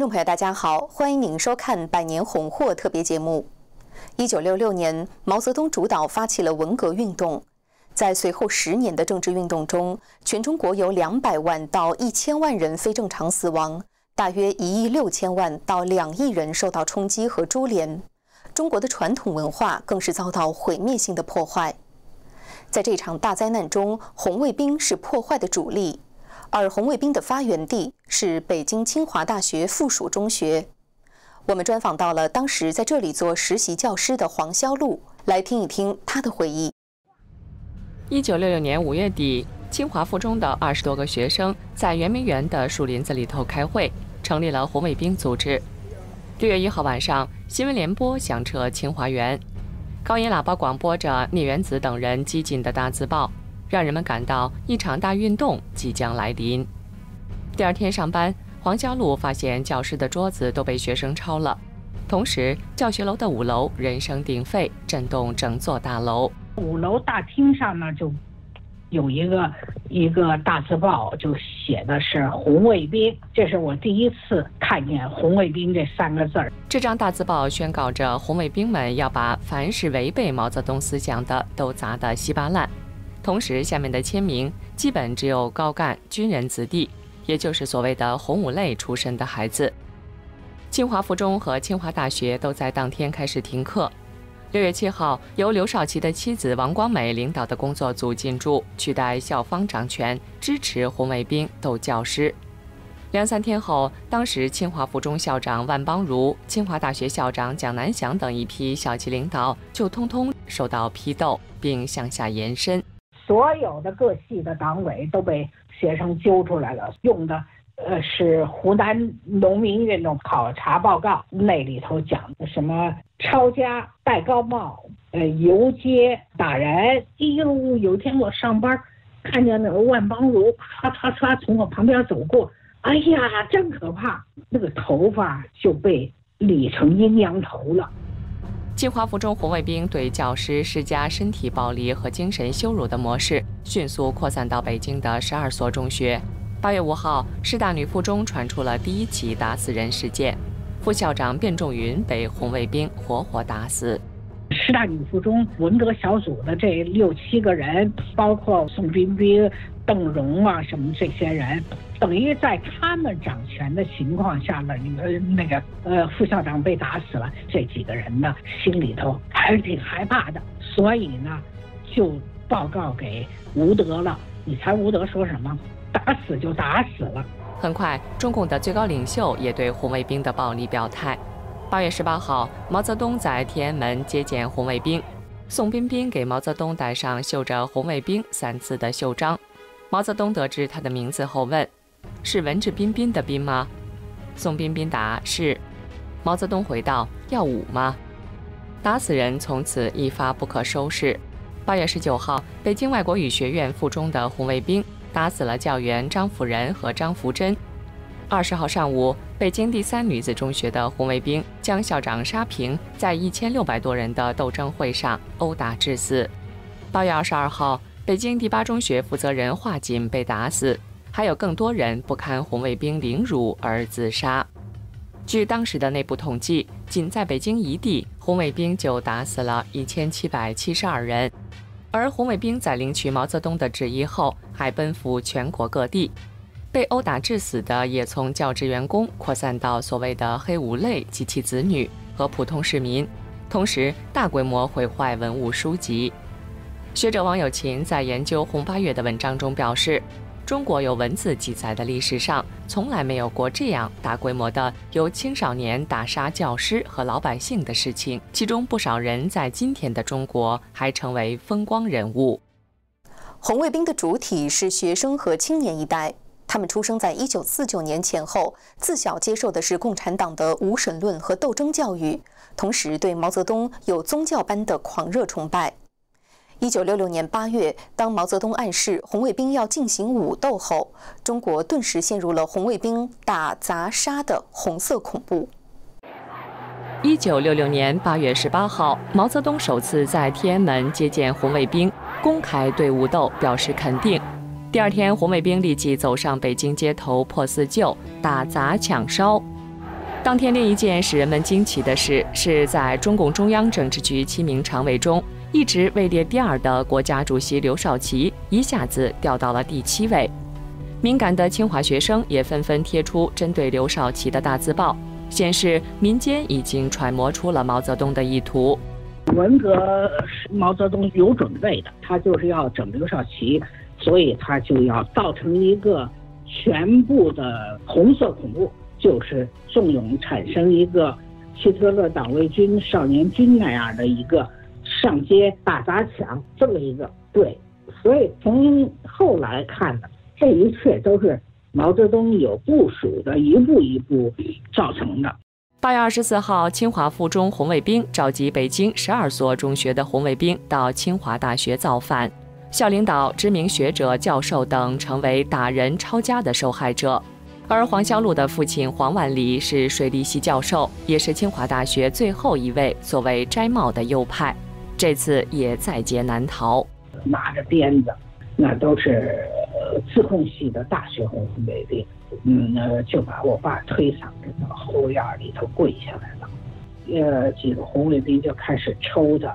观众朋友，大家好，欢迎您收看《百年红货》特别节目。一九六六年，毛泽东主导发起了文革运动，在随后十年的政治运动中，全中国有两百万到一千万人非正常死亡，大约一亿六千万到两亿人受到冲击和株连。中国的传统文化更是遭到毁灭性的破坏。在这场大灾难中，红卫兵是破坏的主力。而红卫兵的发源地是北京清华大学附属中学。我们专访到了当时在这里做实习教师的黄肖路，来听一听他的回忆。一九六六年五月底，清华附中的二十多个学生在圆明园的树林子里头开会，成立了红卫兵组织。六月一号晚上，新闻联播响彻清华园，高音喇叭广播着聂元子等人激进的大字报。让人们感到一场大运动即将来临。第二天上班，黄家路发现教室的桌子都被学生抄了，同时教学楼的五楼人声鼎沸，震动整座大楼。五楼大厅上呢，就有一个一个大字报，就写的是“红卫兵”。这是我第一次看见“红卫兵”这三个字儿。这张大字报宣告着红卫兵们要把凡是违背毛泽东思想的都砸得稀巴烂。同时，下面的签名基本只有高干、军人子弟，也就是所谓的“红五类”出身的孩子。清华附中和清华大学都在当天开始停课。六月七号，由刘少奇的妻子王光美领导的工作组进驻，取代校方掌权，支持红卫兵斗教师。两三天后，当时清华附中校长万邦如、清华大学校长蒋南翔等一批校级领导就通通受到批斗，并向下延伸。所有的各系的党委都被学生揪出来了，用的呃是湖南农民运动考察报告，那里头讲的什么抄家、戴高帽、呃游街、打人。哎呦，有一天我上班，看见那个万邦如唰唰唰从我旁边走过，哎呀，真可怕，那个头发就被理成阴阳头了。清华附中红卫兵对教师施加身体暴力和精神羞辱的模式迅速扩散到北京的十二所中学。八月五号，师大女附中传出了第一起打死人事件，副校长卞仲云被红卫兵活活打死。师大女附中文革小组的这六七个人，包括宋彬彬。邓荣啊，什么这些人，等于在他们掌权的情况下呢，呃，那个呃副校长被打死了，这几个人呢心里头还是挺害怕的，所以呢就报告给吴德了。你猜吴德说什么？打死就打死了。很快，中共的最高领袖也对红卫兵的暴力表态。八月十八号，毛泽东在天安门接见红卫兵，宋彬彬给毛泽东戴上绣着“红卫兵”三字的袖章。毛泽东得知他的名字后问：“是文质彬彬的彬吗？”宋彬彬答：“是。”毛泽东回道：“要武吗？”打死人从此一发不可收拾。八月十九号，北京外国语学院附中的红卫兵打死了教员张辅仁和张福珍。二十号上午，北京第三女子中学的红卫兵将校长沙平在一千六百多人的斗争会上殴打致死。八月二十二号。北京第八中学负责人华锦被打死，还有更多人不堪红卫兵凌辱而自杀。据当时的内部统计，仅在北京一地，红卫兵就打死了一千七百七十二人。而红卫兵在领取毛泽东的旨意后，还奔赴全国各地，被殴打致死的也从教职员工扩散到所谓的“黑五类”及其子女和普通市民，同时大规模毁坏文物书籍。学者王友琴在研究《红八月》的文章中表示，中国有文字记载的历史上从来没有过这样大规模的由青少年打杀教师和老百姓的事情，其中不少人在今天的中国还成为风光人物。红卫兵的主体是学生和青年一代，他们出生在一九四九年前后，自小接受的是共产党的无神论和斗争教育，同时对毛泽东有宗教般的狂热崇拜。一九六六年八月，当毛泽东暗示红卫兵要进行武斗后，中国顿时陷入了红卫兵打砸杀的红色恐怖。一九六六年八月十八号，毛泽东首次在天安门接见红卫兵，公开对武斗表示肯定。第二天，红卫兵立即走上北京街头，破四旧、打砸抢烧。当天另一件使人们惊奇的事，是在中共中央政治局七名常委中，一直位列第二的国家主席刘少奇一下子掉到了第七位。敏感的清华学生也纷纷贴出针对刘少奇的大字报，显示民间已经揣摩出了毛泽东的意图。文革是毛泽东有准备的，他就是要整刘少奇，所以他就要造成一个全部的红色恐怖，就是纵容产生一个希特勒党卫军少年军那样的一个上街打砸抢这么一个对。所以从后来看呢。这一切都是毛泽东有部署的，一步一步造成的。八月二十四号，清华附中红卫兵召集北京十二所中学的红卫兵到清华大学造反，校领导、知名学者、教授等成为打人抄家的受害者。而黄孝祿的父亲黄万里是水利系教授，也是清华大学最后一位所谓摘帽的右派，这次也在劫难逃，拿着鞭子，那都是。自控系的大学红卫兵，嗯，那就把我爸推搡着到后院里头跪下来了。呃，几个红卫兵就开始抽他。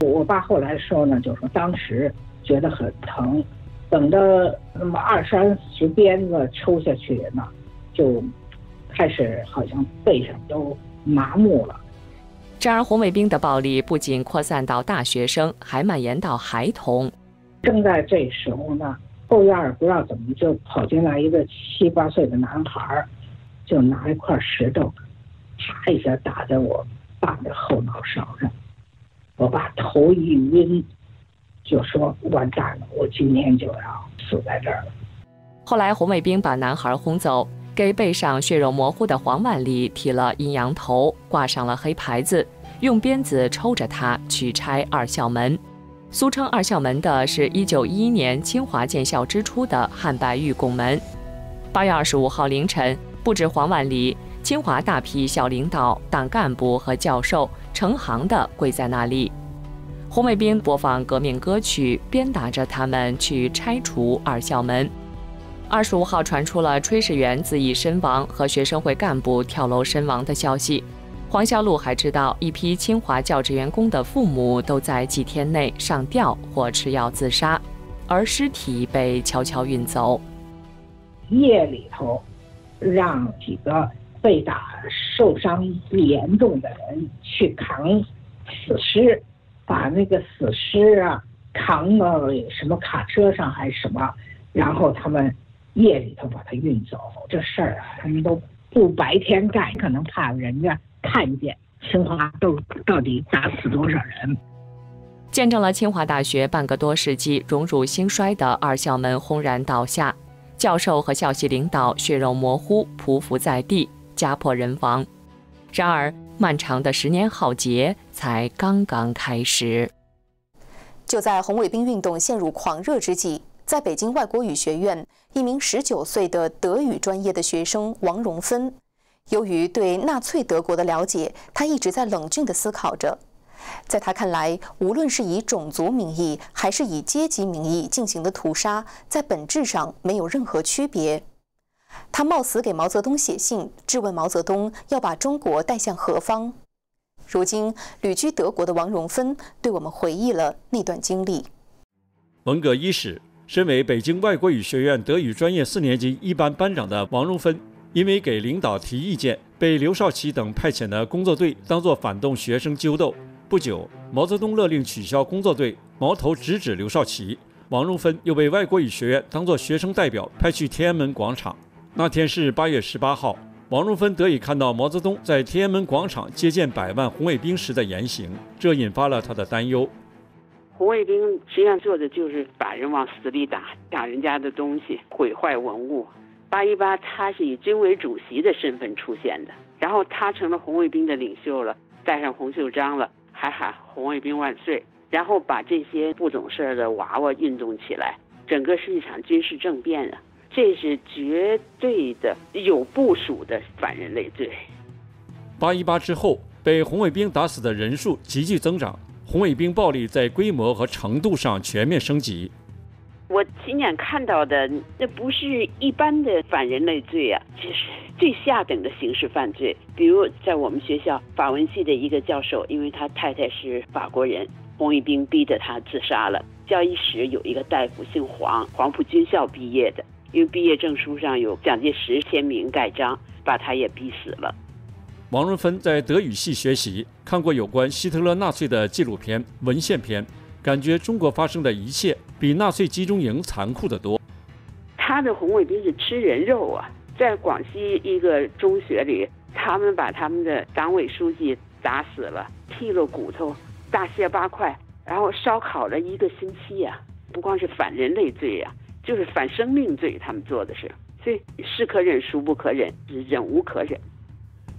我爸后来说呢，就说当时觉得很疼，等到那么二三十鞭子抽下去呢，就开始好像背上都麻木了。然而，红卫兵的暴力不仅扩散到大学生，还蔓延到孩童。正在这时候呢。后院不知道怎么就跑进来一个七八岁的男孩，就拿一块石头，啪一下打在我爸的后脑勺上，我爸头一晕，就说完蛋了，我今天就要死在这儿了。后来红卫兵把男孩轰走，给背上血肉模糊的黄万里剃了阴阳头，挂上了黑牌子，用鞭子抽着他去拆二校门。俗称二校门的是一九一一年清华建校之初的汉白玉拱门。八月二十五号凌晨，不止黄万里，清华大批校领导、党干部和教授成行的跪在那里。红卫兵播放革命歌曲，鞭打着他们去拆除二校门。二十五号传出了炊事员自缢身亡和学生会干部跳楼身亡的消息。黄孝禄还知道，一批清华教职员工的父母都在几天内上吊或吃药自杀，而尸体被悄悄运走。夜里头，让几个被打受伤严重的人去扛死尸，把那个死尸啊扛到什么卡车上还是什么，然后他们夜里头把它运走。这事儿啊，他们都不白天干，可能怕人家。看见清华都到底打死多少人？见证了清华大学半个多世纪荣辱兴衰的二校门轰然倒下，教授和校系领导血肉模糊，匍匐在地，家破人亡。然而，漫长的十年浩劫才刚刚开始。就在红卫兵运动陷入狂热之际，在北京外国语学院，一名十九岁的德语专业的学生王荣芬。由于对纳粹德国的了解，他一直在冷静地思考着。在他看来，无论是以种族名义还是以阶级名义进行的屠杀，在本质上没有任何区别。他冒死给毛泽东写信，质问毛泽东要把中国带向何方。如今旅居德国的王荣芬对我们回忆了那段经历。文革伊始，身为北京外国语学院德语专业四年级一班班长的王荣芬。因为给领导提意见，被刘少奇等派遣的工作队当作反动学生揪斗。不久，毛泽东勒令取消工作队，矛头直指刘少奇。王荣芬又被外国语学院当作学生代表派去天安门广场。那天是八月十八号，王荣芬得以看到毛泽东在天安门广场接见百万红卫兵时的言行，这引发了他的担忧。红卫兵实际上做的就是把人往死里打，抢人家的东西，毁坏文物。八一八，他是以军委主席的身份出现的，然后他成了红卫兵的领袖了，戴上红袖章了，还喊“红卫兵万岁”，然后把这些不懂事的娃娃运动起来，整个是一场军事政变啊！这是绝对的有部署的反人类罪。八一八之后，被红卫兵打死的人数急剧增长，红卫兵暴力在规模和程度上全面升级。我亲眼看到的，那不是一般的反人类罪啊，就是最下等的刑事犯罪。比如在我们学校法文系的一个教授，因为他太太是法国人，红卫兵逼着他自杀了。教医室有一个大夫姓黄，黄埔军校毕业的，因为毕业证书上有蒋介石签名盖章，把他也逼死了。王荣芬在德语系学习，看过有关希特勒纳粹的纪录片、文献片，感觉中国发生的一切比纳粹集中营残酷得多。他的红卫兵是吃人肉啊，在广西一个中学里，他们把他们的党委书记打死了，剔了骨头，大卸八块，然后烧烤了一个星期呀！不光是反人类罪呀，就是反生命罪，他们做的是，所以是可忍孰不可忍，忍无可忍。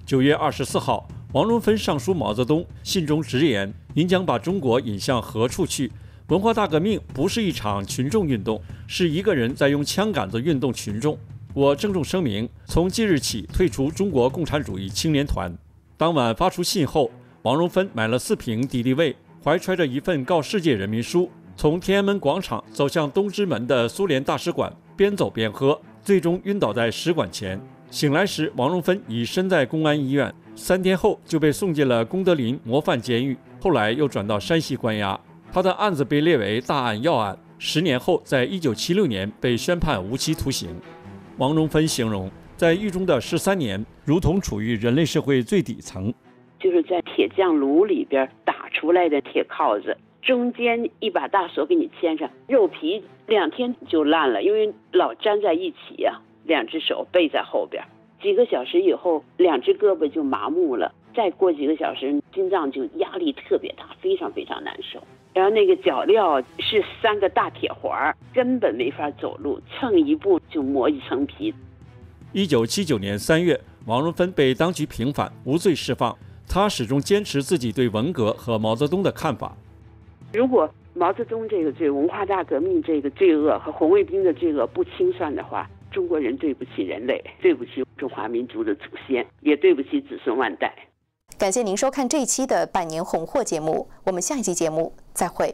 九月二十四号，王荣芬上书毛泽东，信中直言：“您将把中国引向何处去？文化大革命不是一场群众运动，是一个人在用枪杆子运动群众。我郑重声明，从即日起退出中国共产主义青年团。”当晚发出信后，王荣芬买了四瓶敌敌畏，怀揣着一份告世界人民书，从天安门广场走向东直门的苏联大使馆，边走边喝，最终晕倒在使馆前。醒来时，王荣芬已身在公安医院，三天后就被送进了功德林模范监狱，后来又转到山西关押。他的案子被列为大案要案，十年后，在一九七六年被宣判无期徒刑。王荣芬形容，在狱中的十三年，如同处于人类社会最底层，就是在铁匠炉里边打出来的铁铐子，中间一把大锁给你牵上，肉皮两天就烂了，因为老粘在一起呀。两只手背在后边，几个小时以后，两只胳膊就麻木了。再过几个小时，心脏就压力特别大，非常非常难受。然后那个脚镣是三个大铁环，根本没法走路，蹭一步就磨一层皮。一九七九年三月，王荣芬被当局平反，无罪释放。他始终坚持自己对文革和毛泽东的看法。如果毛泽东这个罪、文化大革命这个罪恶和红卫兵的罪恶不清算的话，中国人对不起人类，对不起中华民族的祖先，也对不起子孙万代。感谢您收看这一期的《百年红货》节目，我们下一期节目再会。